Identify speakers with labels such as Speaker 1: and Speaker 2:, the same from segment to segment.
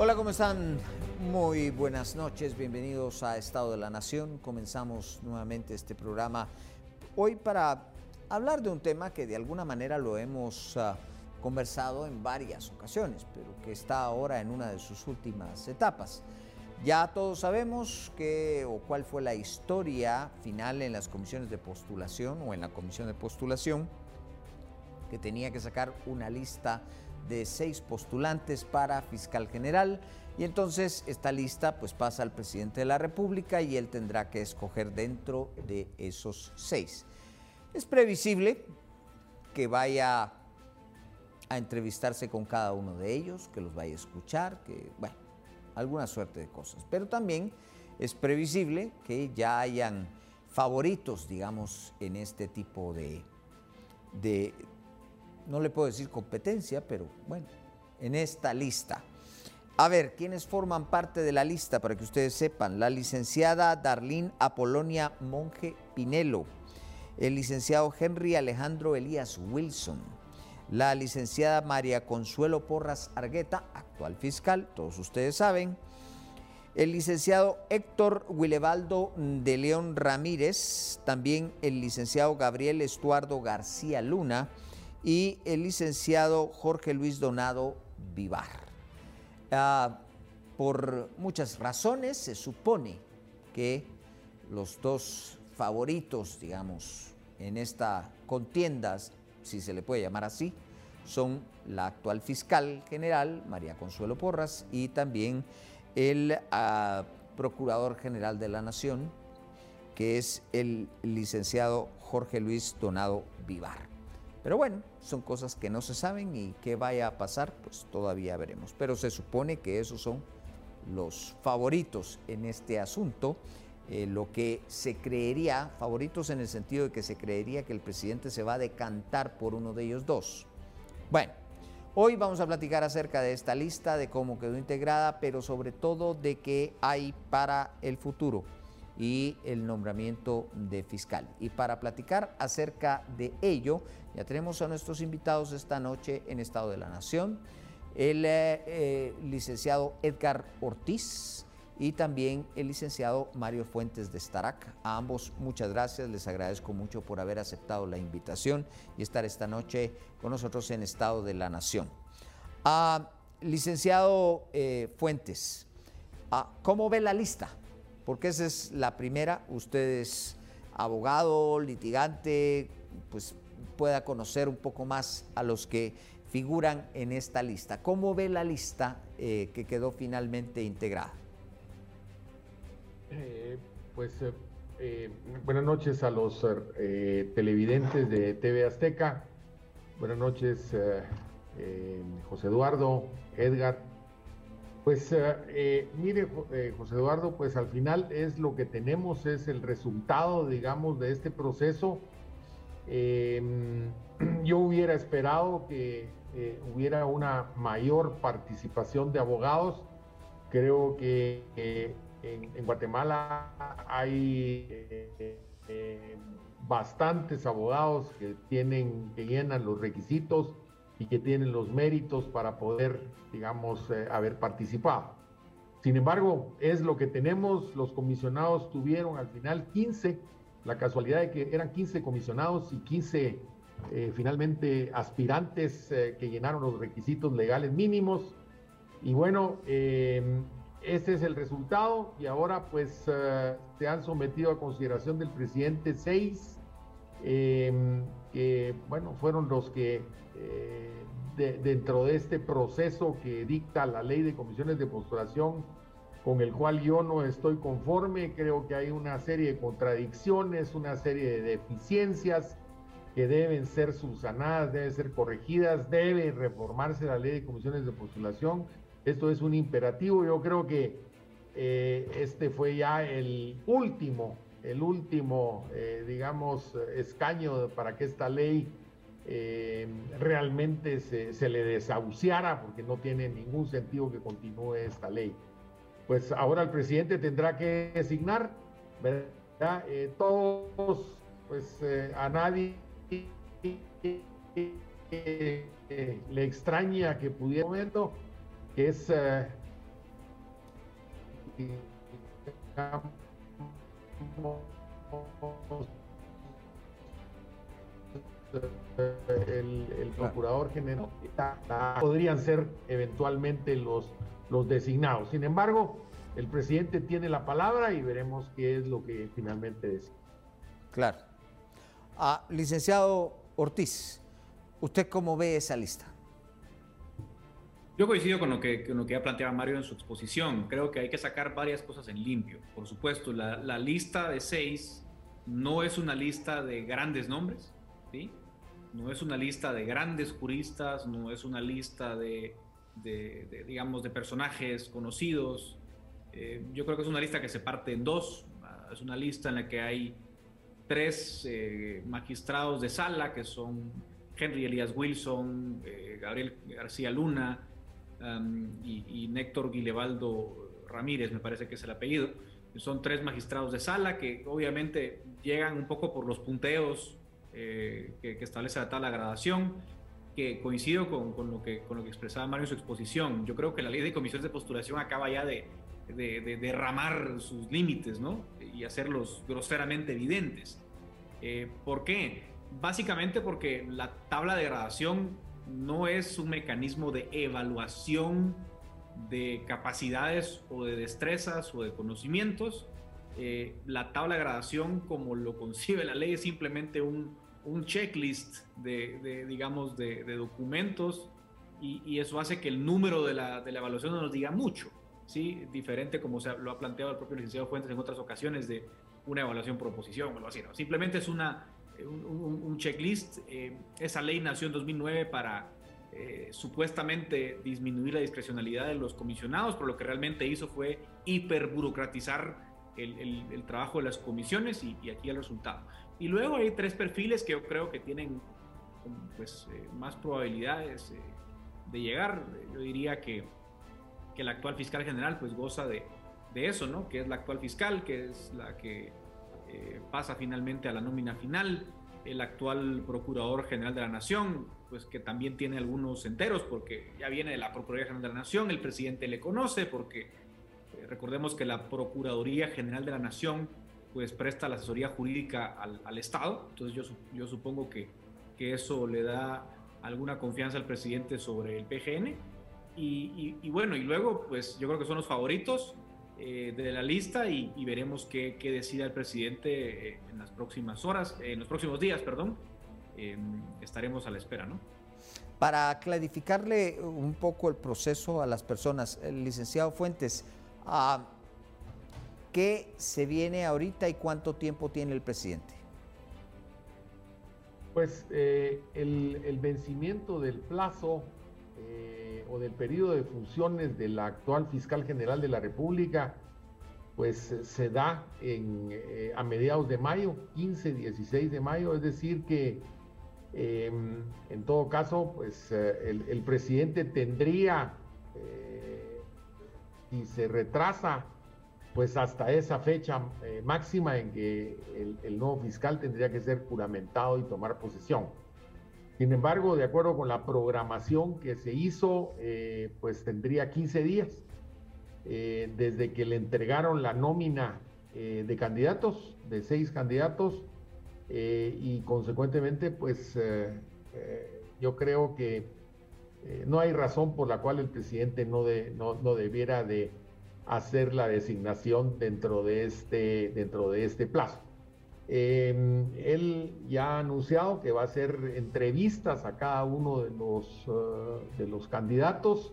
Speaker 1: Hola, ¿cómo están? Muy buenas noches, bienvenidos a Estado de la Nación. Comenzamos nuevamente este programa hoy para hablar de un tema que de alguna manera lo hemos uh, conversado en varias ocasiones, pero que está ahora en una de sus últimas etapas. Ya todos sabemos qué o cuál fue la historia final en las comisiones de postulación o en la comisión de postulación que tenía que sacar una lista de seis postulantes para fiscal general y entonces esta lista pues pasa al presidente de la República y él tendrá que escoger dentro de esos seis. Es previsible que vaya a entrevistarse con cada uno de ellos, que los vaya a escuchar, que bueno, alguna suerte de cosas. Pero también es previsible que ya hayan favoritos, digamos, en este tipo de, de, no le puedo decir competencia, pero bueno, en esta lista. A ver, ¿quiénes forman parte de la lista para que ustedes sepan? La licenciada Darlene Apolonia Monje Pinelo, el licenciado Henry Alejandro Elías Wilson, la licenciada María Consuelo Porras Argueta, actual fiscal, todos ustedes saben, el licenciado Héctor Wilebaldo de León Ramírez, también el licenciado Gabriel Estuardo García Luna y el licenciado Jorge Luis Donado Vivar. Ah, por muchas razones se supone que los dos favoritos, digamos, en esta contienda, si se le puede llamar así, son la actual fiscal general, María Consuelo Porras, y también el ah, Procurador General de la Nación, que es el licenciado Jorge Luis Donado Vivar. Pero bueno, son cosas que no se saben y qué vaya a pasar, pues todavía veremos. Pero se supone que esos son los favoritos en este asunto, eh, lo que se creería, favoritos en el sentido de que se creería que el presidente se va a decantar por uno de ellos dos. Bueno, hoy vamos a platicar acerca de esta lista, de cómo quedó integrada, pero sobre todo de qué hay para el futuro y el nombramiento de fiscal. Y para platicar acerca de ello, ya tenemos a nuestros invitados esta noche en Estado de la Nación, el eh, eh, licenciado Edgar Ortiz y también el licenciado Mario Fuentes de Starac. A ambos muchas gracias, les agradezco mucho por haber aceptado la invitación y estar esta noche con nosotros en Estado de la Nación. Ah, licenciado eh, Fuentes, ah, ¿cómo ve la lista? Porque esa es la primera. Usted es abogado, litigante, pues pueda conocer un poco más a los que figuran en esta lista. ¿Cómo ve la lista eh, que quedó finalmente integrada?
Speaker 2: Eh, pues eh, buenas noches a los televidentes de TV Azteca. Buenas noches, José Eduardo, Edgar, pues eh, eh, mire, eh, José Eduardo, pues al final es lo que tenemos, es el resultado, digamos, de este proceso. Em, yo hubiera esperado que hubiera una mayor participación de abogados. Creo que en, en, Guatemala hay bastantes abogados que tienen, que llenan los requisitos y que tienen los méritos para poder, digamos, eh, haber participado. Sin embargo, es lo que tenemos, los comisionados tuvieron al final 15, la casualidad de que eran 15 comisionados y 15 eh, finalmente aspirantes eh, que llenaron los requisitos legales mínimos. Y bueno, ese es el resultado y ahora pues se han sometido a consideración del presidente seis, que bueno, fueron los que eh, dentro de este proceso que dicta la ley de comisiones de postulación, con el cual yo no estoy conforme, creo que hay una serie de contradicciones, una serie de deficiencias que deben ser subsanadas, deben ser corregidas, debe reformarse la ley de comisiones de postulación. Esto es un imperativo, yo creo que eh, este fue ya el último, el último, eh, digamos, escaño para que esta ley eh, realmente se, le desahuciara porque no tiene ningún sentido que continúe esta ley. Pues ahora el presidente tendrá que designar, ¿verdad? Eh, todos, pues eh, a nadie le extraña que pudiera momento, que es el, procurador general podrían ser eventualmente los, los designados. Sin embargo, el presidente tiene la palabra y veremos qué es lo que finalmente decide.
Speaker 1: Claro. Ah, licenciado Ortiz, ¿usted cómo ve esa lista?
Speaker 3: Yo coincido con lo, que, con lo que ya planteaba Mario en su exposición. Creo que hay que sacar varias cosas en limpio. Por supuesto, la, la lista de seis no es una lista de grandes nombres, ¿sí? No es una lista de grandes juristas, no es una lista de, digamos, de personajes conocidos. Eh, yo creo que es una lista que se parte en dos. Es una lista en la que hay tres eh, magistrados de sala, que son Henry Elias Wilson, eh, Gabriel García Luna um, y, y, Néctor Guilevaldo Ramírez, me parece que es el apellido. Son tres magistrados de sala que obviamente llegan un poco por los punteos eh, que, establece la de gradación, que coincido con, lo que, con lo que expresaba Mario en su exposición. Yo creo que la ley de comisiones de postulación acaba ya de, de, derramar sus límites, ¿no? Y hacerlos groseramente evidentes. Eh, ¿Por qué? Básicamente porque la tabla de gradación no es un mecanismo de evaluación de capacidades o de destrezas o de conocimientos, eh, la tabla de gradación, como lo concibe la ley, es simplemente un, un checklist de, digamos, de, documentos y, eso hace que el número de la, de la, evaluación no nos diga mucho, ¿sí? Diferente como se lo ha planteado el propio licenciado Fuentes en otras ocasiones de una evaluación proposición o algo así, ¿no? Simplemente es una, un, checklist. Eh, esa ley nació en 2009 para eh, supuestamente disminuir la discrecionalidad de los comisionados, pero lo que realmente hizo fue hiperburocratizar el, trabajo de las comisiones y, aquí el resultado. Y luego hay tres perfiles que yo creo que tienen pues, eh, más probabilidades de llegar. Yo diría que, que, el actual fiscal general pues goza de, de, eso, ¿no? Que es la actual fiscal, que es la que eh, pasa finalmente a la nómina final. El actual procurador general de la Nación, pues que también tiene algunos enteros porque ya viene de la Procuraduría General de la Nación, el presidente le conoce porque recordemos que la Procuraduría General de la Nación pues presta la asesoría jurídica al, Estado, entonces yo, yo supongo que, que, eso le da alguna confianza al presidente sobre el PGN. Y, bueno, y luego pues yo creo que son los favoritos eh, de la lista y, veremos qué, qué, decida el presidente eh, en las próximas horas, en los próximos días, perdón. Em, estaremos a la espera, ¿no?
Speaker 1: Para clarificarle un poco el proceso a las personas, el licenciado Fuentes, Ah, ¿Qué se viene ahorita y cuánto tiempo tiene el presidente?
Speaker 2: Pues eh, el, vencimiento del plazo eh, o del periodo de funciones del actual fiscal general de la República, pues se da eh, a mediados de mayo, 15, 16 de mayo, es decir que em, en todo caso, pues el, el presidente tendría y se retrasa pues hasta esa fecha eh, máxima en que el, nuevo fiscal tendría que ser juramentado y tomar posesión. Sin embargo, de acuerdo con la programación que se hizo, eh, pues tendría 15 días eh, desde que le entregaron la nómina de candidatos, de seis candidatos, y consecuentemente, pues yo creo que eh, no hay razón por la cual el presidente no, no, debiera de hacer la designación dentro de este, dentro de este plazo. Em, él ya ha anunciado que va a hacer entrevistas a cada uno de los, eh, de los candidatos.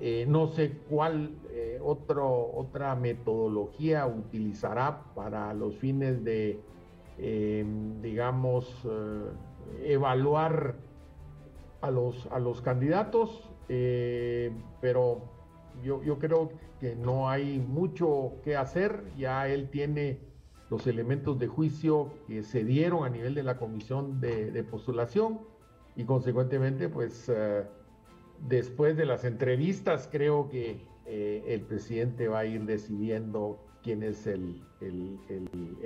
Speaker 2: Eh, no sé cuál otro, otra metodología utilizará para los fines de, em, digamos, evaluar a los, a los candidatos, eh, pero yo, yo creo que no hay mucho que hacer, ya él tiene los elementos de juicio que se dieron a nivel de la comisión de, postulación y consecuentemente pues eh, después de las entrevistas creo que eh, el presidente va a ir decidiendo quién es el,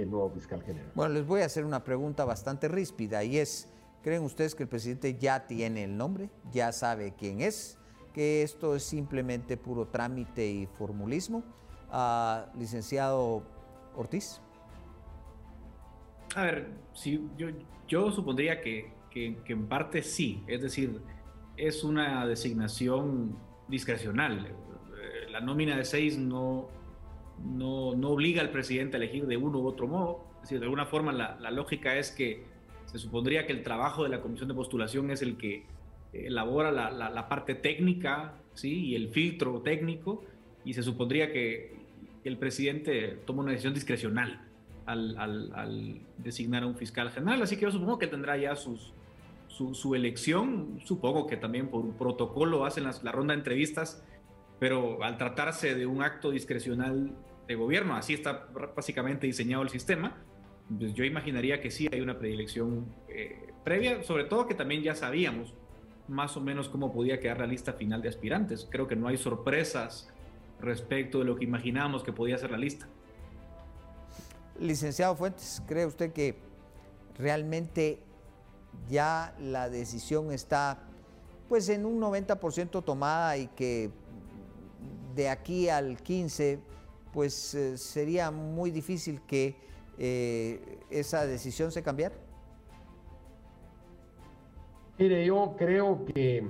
Speaker 2: nuevo fiscal general.
Speaker 1: Bueno, les voy a hacer una pregunta bastante ríspida y es, ¿Creen ustedes que el presidente ya tiene el nombre, ya sabe quién es, que esto es simplemente puro trámite y formulismo? licenciado Ortiz?
Speaker 3: A ver, sí, yo, yo supondría que, que, en parte sí, es decir, es una designación discrecional. Eh, la nómina de seis no, no, no, obliga al presidente a elegir de uno u otro modo. Es decir, de alguna forma la, la, lógica es que se supondría que el trabajo de la comisión de postulación es el que elabora la, la, parte técnica ¿sí? y el filtro técnico y se supondría que el presidente toma una decisión discrecional al, al, designar a un fiscal general. Así que yo supongo que tendrá ya sus, su, su elección. Supongo que también por un protocolo hacen la ronda de entrevistas, pero al tratarse de un acto discrecional de gobierno, así está básicamente diseñado el sistema, pues yo imaginaría que sí hay una predilección eh, previa, sobre todo que también ya sabíamos más o menos cómo podía quedar la lista final de aspirantes. Creo que no hay sorpresas respecto de lo que imaginábamos que podía ser la lista.
Speaker 1: Licenciado Fuentes, ¿cree usted que realmente ya la decisión está pues en un 90% tomada y que de aquí al 15 pues eh, sería muy difícil que eh, esa decisión se cambiara?
Speaker 2: Mire, yo creo que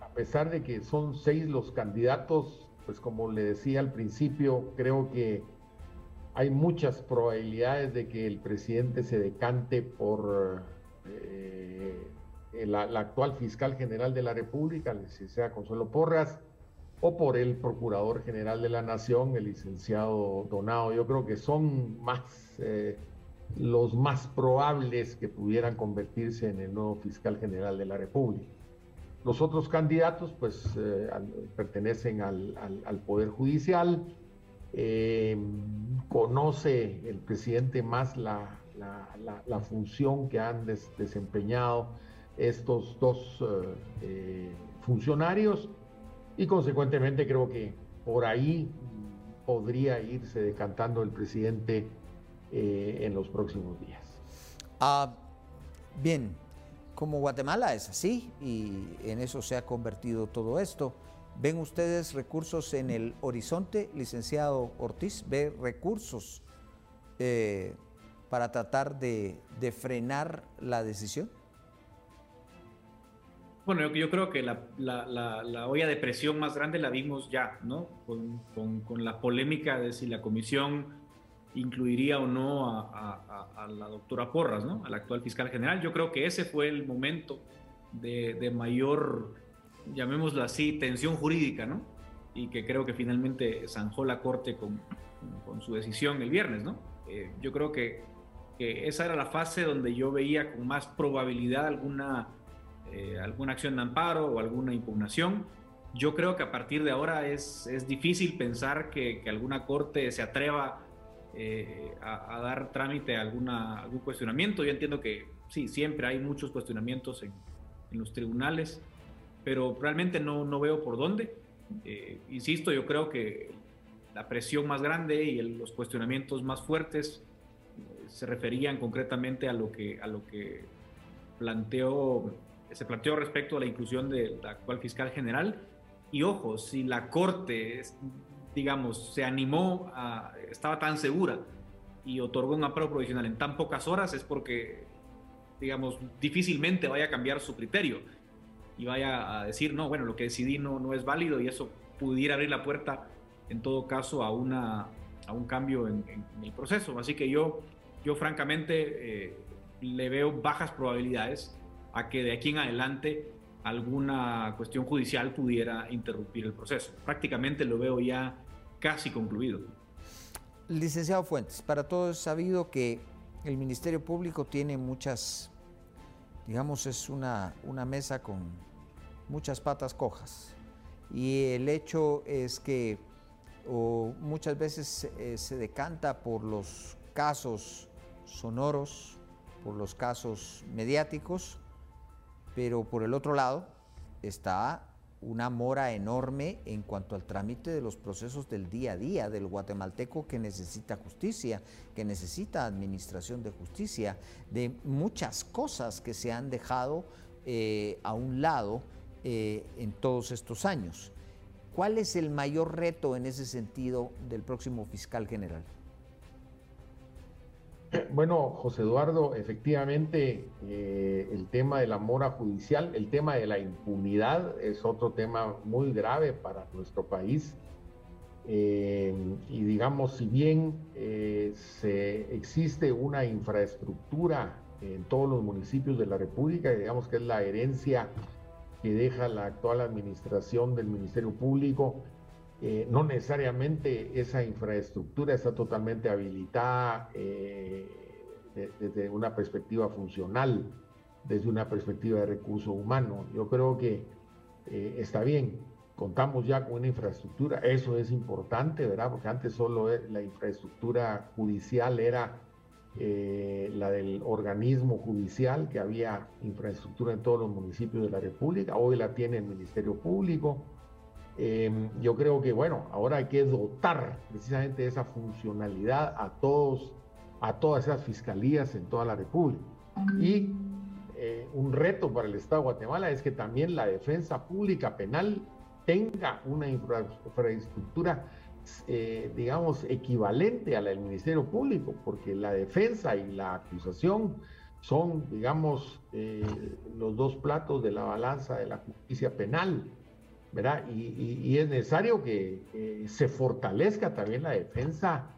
Speaker 2: a pesar de que son seis los candidatos, pues como le decía al principio, creo que hay muchas probabilidades de que el presidente se decante por eh, la, actual fiscal general de la República, el licenciado Consuelo Porras, o por el procurador general de la Nación, el licenciado Donado. Yo creo que son más eh, los más probables que pudieran convertirse en el nuevo fiscal general de la República. Los otros candidatos pues eh, pertenecen al, Poder Judicial, eh, conoce el presidente más la, función que han desempeñado estos dos eh, funcionarios y consecuentemente creo que por ahí podría irse decantando el presidente en los próximos días.
Speaker 1: Ah, bien, como Guatemala es así y en eso se ha convertido todo esto. ¿Ven ustedes recursos en el horizonte, licenciado Ortiz? ¿Ve recursos eh, para tratar de, frenar la decisión?
Speaker 3: Bueno, yo, creo que la, olla de presión más grande la vimos ya, ¿no? Con, la polémica de si la comisión incluiría o no a, la doctora Porras, ¿no? a la actual fiscal general. Yo creo que ese fue el momento de, mayor, llamémoslo así, tensión jurídica, ¿no? y que creo que finalmente zanjó la Corte con, con su decisión el viernes. ¿no? Eh, yo creo que, que, esa era la fase donde yo veía con más probabilidad alguna, eh, alguna acción de amparo o alguna impugnación. Yo creo que a partir de ahora es, es difícil pensar que, que alguna corte se atreva eh, a, dar trámite a alguna, algún cuestionamiento. Yo entiendo que sí, siempre hay muchos cuestionamientos en, los tribunales, pero realmente no, no veo por dónde. Eh, insisto, yo creo que la presión más grande y los cuestionamientos más fuertes eh, se referían concretamente a lo que, a lo que planteó, se planteó respecto a la inclusión del actual fiscal general. Y ojo, si la Corte digamos, se animó, a, estaba tan segura y otorgó un amparo provisional en tan pocas horas es porque, digamos, difícilmente vaya a cambiar su criterio y vaya a decir, no, bueno, lo que decidí no, no es válido y eso pudiera abrir la puerta, en todo caso, a, una, a un cambio en, el proceso. Así que yo, yo francamente, eh, le veo bajas probabilidades a que de aquí en adelante alguna cuestión judicial pudiera interrumpir el proceso. Prácticamente lo veo ya casi concluido.
Speaker 1: Licenciado Fuentes, para todos es sabido que el Ministerio Público tiene muchas, digamos, es una, una mesa con muchas patas cojas. Y el hecho es que muchas veces eh, se decanta por los casos sonoros, por los casos mediáticos, pero por el otro lado está una mora enorme en cuanto al trámite de los procesos del día a día del guatemalteco que necesita justicia, que necesita administración de justicia, de muchas cosas que se han dejado eh, a un lado eh, en todos estos años. ¿Cuál es el mayor reto en ese sentido del próximo fiscal general?
Speaker 2: Bueno, José Eduardo, efectivamente eh, el tema de la mora judicial, el tema de la impunidad es otro tema muy grave para nuestro país. Eh, y digamos, si bien se, existe una infraestructura en todos los municipios de la República, digamos que es la herencia que deja la actual administración del Ministerio Público, eh, no necesariamente esa infraestructura está totalmente habilitada desde una perspectiva funcional, desde una perspectiva de recurso humano. Yo creo que está bien, contamos ya con una infraestructura, eso es importante, ¿verdad? Porque antes solo e, la infraestructura judicial era eh, la del organismo judicial, que había infraestructura en todos los municipios de la República, hoy la tiene el Ministerio Público. Em, yo creo que, bueno, ahora hay que dotar precisamente esa funcionalidad a todos, a todas esas fiscalías en toda la República. Y eh, un reto para el Estado de Guatemala es que también la defensa pública penal tenga una infraestructura, eh, digamos, equivalente a la del Ministerio Público, porque la defensa y la acusación son, digamos, eh, los dos platos de la balanza de la justicia penal, ¿verdad? Y, es necesario que se fortalezca también la defensa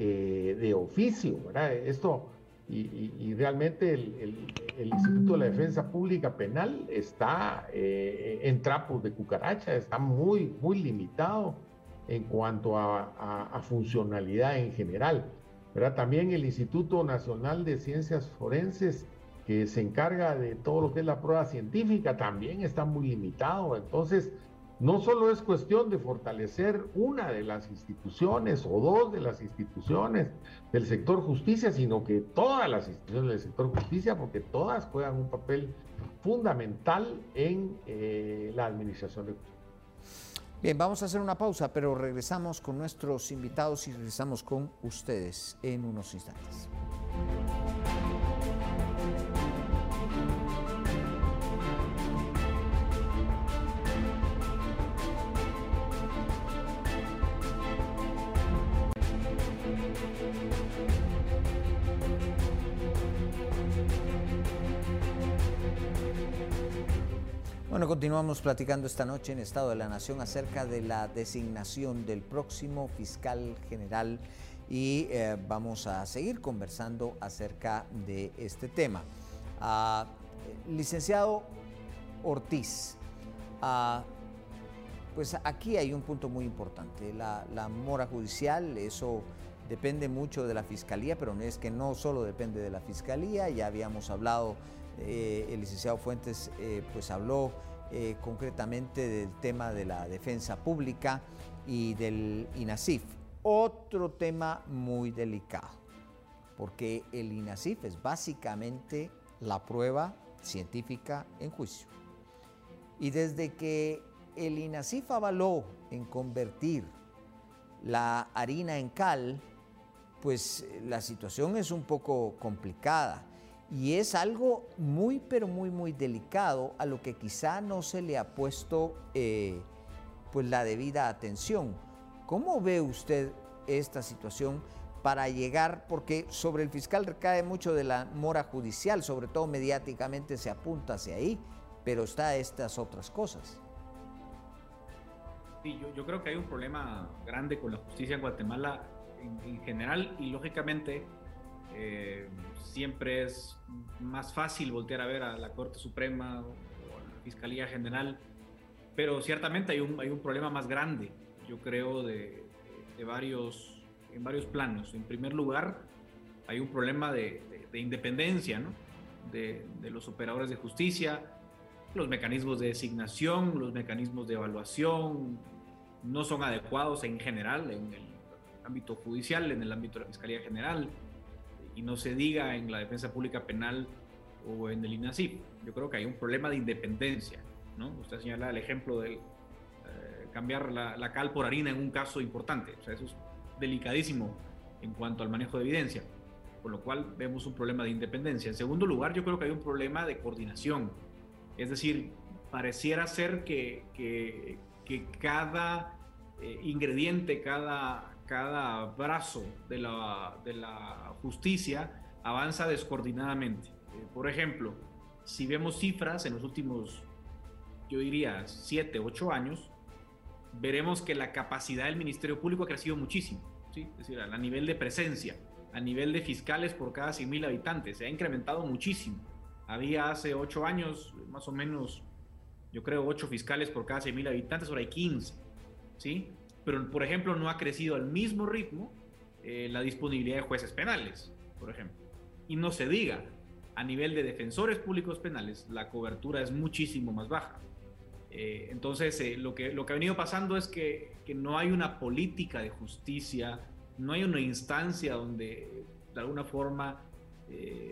Speaker 2: eh, de oficio, ¿verdad? Esto y, realmente el, Instituto de la Defensa Pública Penal está eh, en trapos de cucaracha, está muy, muy limitado en cuanto a, funcionalidad en general. También el Instituto Nacional de Ciencias Forenses, que se encarga de todo lo que es la prueba científica, también está muy limitado. Entonces, no solo es cuestión de fortalecer una de las instituciones o dos de las instituciones del sector justicia, sino que todas las instituciones del sector justicia, porque todas juegan un papel fundamental en eh, la administración de justicia.
Speaker 1: Bien, vamos a hacer una pausa, pero regresamos con nuestros invitados y regresamos con ustedes en unos instantes. Continuamos platicando esta noche en Estado de la Nación acerca de la designación del próximo fiscal general y eh, vamos a seguir conversando acerca de este tema. Ah, licenciado Ortiz, ah, pues aquí hay un punto muy importante, la, mora judicial, eso depende mucho de la fiscalía, pero no es que no solo depende de la fiscalía, ya habíamos hablado, eh, el licenciado Fuentes eh, pues habló eh, concretamente del tema de la defensa pública y del INASIF. Otro tema muy delicado, porque el INASIF es básicamente la prueba científica en juicio. Y desde que el INASIF avaló en convertir la harina en cal, pues la situación es un poco complicada. Y es algo muy, pero muy, muy delicado a lo que quizá no se le ha puesto eh, pues la debida atención. ¿Cómo ve usted esta situación para llegar, porque sobre el fiscal recae mucho de la mora judicial, sobre todo mediáticamente se apunta hacia ahí, pero está estas otras cosas?
Speaker 3: Sí, yo, creo que hay un problema grande con la justicia en Guatemala en general y lógicamente eh, siempre es más fácil voltear a ver a la Corte Suprema o a la Fiscalía General, pero ciertamente hay un, hay un problema más grande, yo creo, de, varios, en varios planos. En primer lugar, hay un problema de, independencia ¿no? de, los operadores de justicia, los mecanismos de designación, los mecanismos de evaluación no son adecuados en general en el ámbito judicial, en el ámbito de la Fiscalía General y no se diga en la defensa pública penal o en el INASIF. Yo creo que hay un problema de independencia. ¿no? Usted señala el ejemplo de eh, cambiar la, cal por harina en un caso importante. O sea, eso es delicadísimo en cuanto al manejo de evidencia, por lo cual vemos un problema de independencia. En segundo lugar, yo creo que hay un problema de coordinación. Es decir, pareciera ser que, que, que cada eh, ingrediente, cada, cada brazo de la, de la justicia avanza descoordinadamente. Eh, por ejemplo, si vemos cifras en los últimos, yo diría, 7, 8 años, veremos que la capacidad del Ministerio Público ha crecido muchísimo, ¿sí? es decir, a nivel de presencia, a nivel de fiscales por cada 100.000 habitantes, se ha incrementado muchísimo. Había hace 8 años más o menos, yo creo, 8 fiscales por cada 100.000 habitantes, ahora hay 15, ¿sí? Pero, por ejemplo, no ha crecido al mismo ritmo eh, la disponibilidad de jueces penales, por ejemplo. Y no se diga, a nivel de defensores públicos penales, la cobertura es muchísimo más baja. Eh, entonces, eh, lo, que, lo que ha venido pasando es que, que, no hay una política de justicia, no hay una instancia donde de alguna forma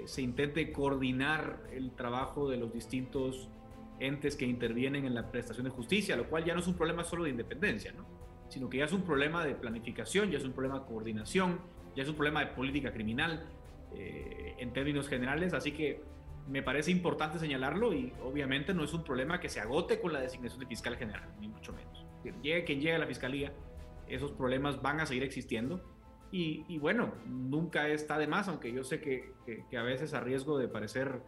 Speaker 3: se intente coordinar el trabajo de los distintos entes que intervienen en la prestación de justicia, lo cual ya no es un problema solo de independencia, ¿no? Sino que ya es un problema de planificación, ya es un problema de coordinación, ya es un problema de política criminal en términos generales. Así que me parece importante señalarlo y obviamente no es un problema que se agote con la designación de fiscal general, ni mucho menos. Llegue quien llegue a la fiscalía, esos problemas van a seguir existiendo y, bueno, nunca está de más, aunque yo sé que, a veces a riesgo de parecer,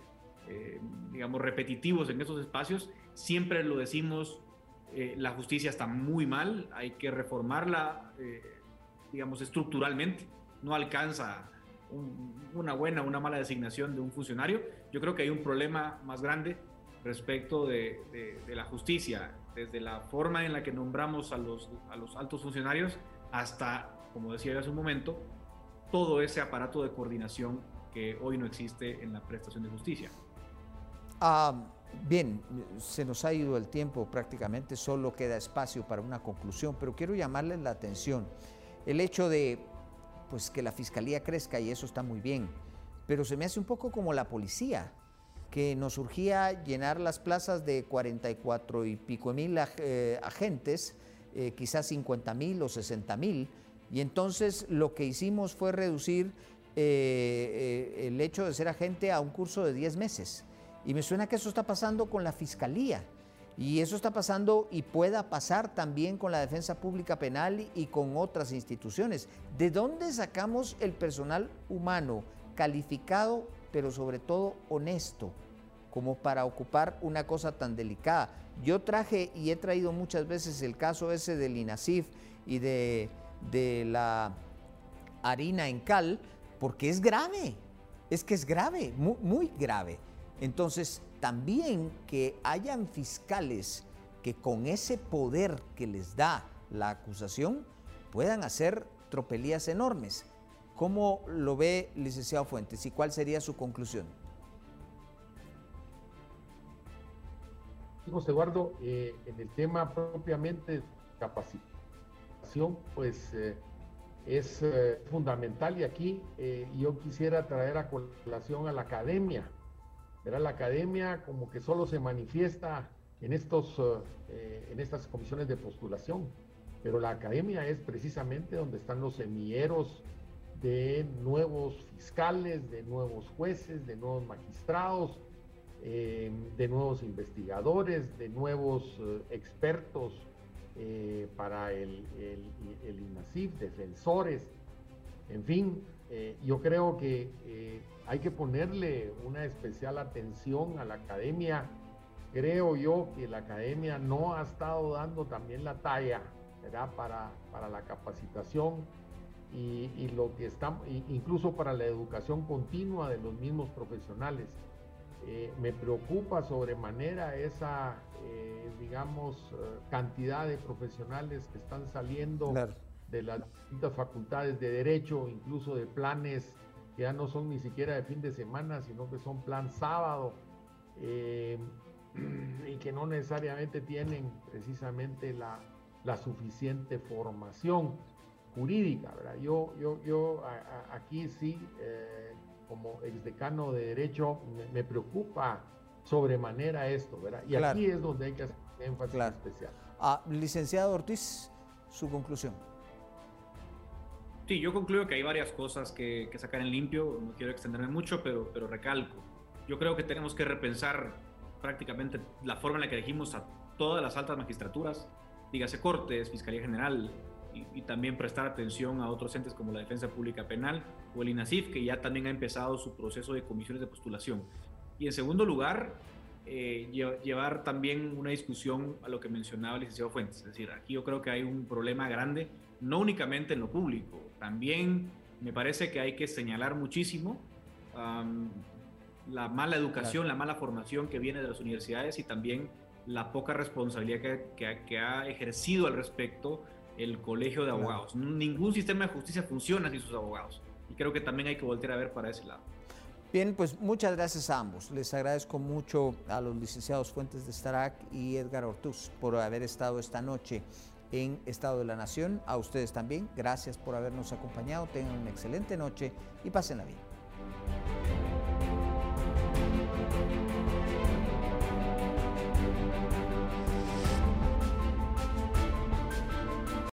Speaker 3: eh, digamos, repetitivos en esos espacios, siempre lo decimos, eh, la justicia está muy mal, hay que reformarla, eh, digamos, estructuralmente, no alcanza una buena una mala designación de un funcionario, yo creo que hay un problema más grande respecto de, la justicia, desde la forma en la que nombramos a los, a los altos funcionarios hasta, como decía hace un momento, todo ese aparato de coordinación que hoy no existe en la prestación de justicia.
Speaker 1: Ah, bien, se nos ha ido el tiempo prácticamente, solo queda espacio para una conclusión, pero quiero llamarles la atención. El hecho de pues que la fiscalía crezca y eso está muy bien. Pero se me hace un poco como la policía, que nos surgía llenar las plazas de 44 y pico mil eh, agentes, eh, quizás 50 mil o 60 mil, y entonces lo que hicimos fue reducir eh, el hecho de ser agente a un curso de 10 meses. Y me suena que eso está pasando con la fiscalía. Y eso está pasando y pueda pasar también con la defensa pública penal y con otras instituciones. ¿De dónde sacamos el personal humano calificado, pero sobre todo honesto, como para ocupar una cosa tan delicada? Yo traje y he traído muchas veces el caso ese del INASIF y de, de la harina en cal, porque es grave, es que es grave, muy, muy grave. Entonces, también que hayan fiscales que con ese poder que les da la acusación puedan hacer tropelías enormes. ¿Cómo lo ve, licenciado Fuentes, y cuál sería su conclusión?
Speaker 2: José Eduardo, eh, en el tema propiamente capacitación, pues eh, es eh, fundamental y aquí yo quisiera traer a colación a la academia la academia como que solo se manifiesta en, estos, eh, en estas comisiones de postulación, pero la academia es precisamente donde están los semilleros de nuevos fiscales, de nuevos jueces, de nuevos magistrados, eh, de nuevos investigadores, de nuevos eh, expertos para el, INASIF, defensores, en fin, yo creo que hay que ponerle una especial atención a la academia. Creo yo que la academia no ha estado dando también la talla Para, para la capacitación y, lo que está, incluso para la educación continua de los mismos profesionales. Eh, me preocupa sobremanera esa, eh, digamos, eh, cantidad de profesionales que están saliendo de las distintas facultades de derecho, incluso de planes que ya no son ni siquiera de fin de semana, sino que son plan sábado, eh, y que no necesariamente tienen precisamente la, suficiente formación jurídica. ¿verdad? Yo, yo, yo aquí sí, eh, como exdecano de Derecho, me, preocupa sobremanera esto, ¿verdad? Y aquí es donde hay que hacer énfasis especial.
Speaker 1: Ah, licenciado Ortiz, su conclusión.
Speaker 3: Sí, yo concluyo que hay varias cosas que, sacar en limpio, no quiero extenderme mucho, pero, pero recalco. Yo creo que tenemos que repensar prácticamente la forma en la que elegimos a todas las altas magistraturas. dígase Cortes, Fiscalía General, y, también prestar atención a otros entes como la Defensa Pública Penal o el INASIF, que ya también ha empezado su proceso de comisiones de postulación. Y en segundo lugar, eh, llevar también una discusión a lo que mencionaba el licenciado Fuentes. Es decir, aquí yo creo que hay un problema grande, no únicamente en lo público, también me parece que hay que señalar muchísimo la mala educación, la mala formación que viene de las universidades y también la poca responsabilidad que, que ha ejercido al respecto el colegio de abogados. Ningún sistema de justicia funciona sin sus abogados. Y creo que también hay que volver a ver para ese lado.
Speaker 1: Bien, pues muchas gracias a ambos. Les agradezco mucho a los licenciados Fuentes de Starac y Edgar Ortuz por haber estado esta noche en Estado de la Nación. A ustedes también, gracias por habernos acompañado. Tengan una excelente noche y pásenla bien.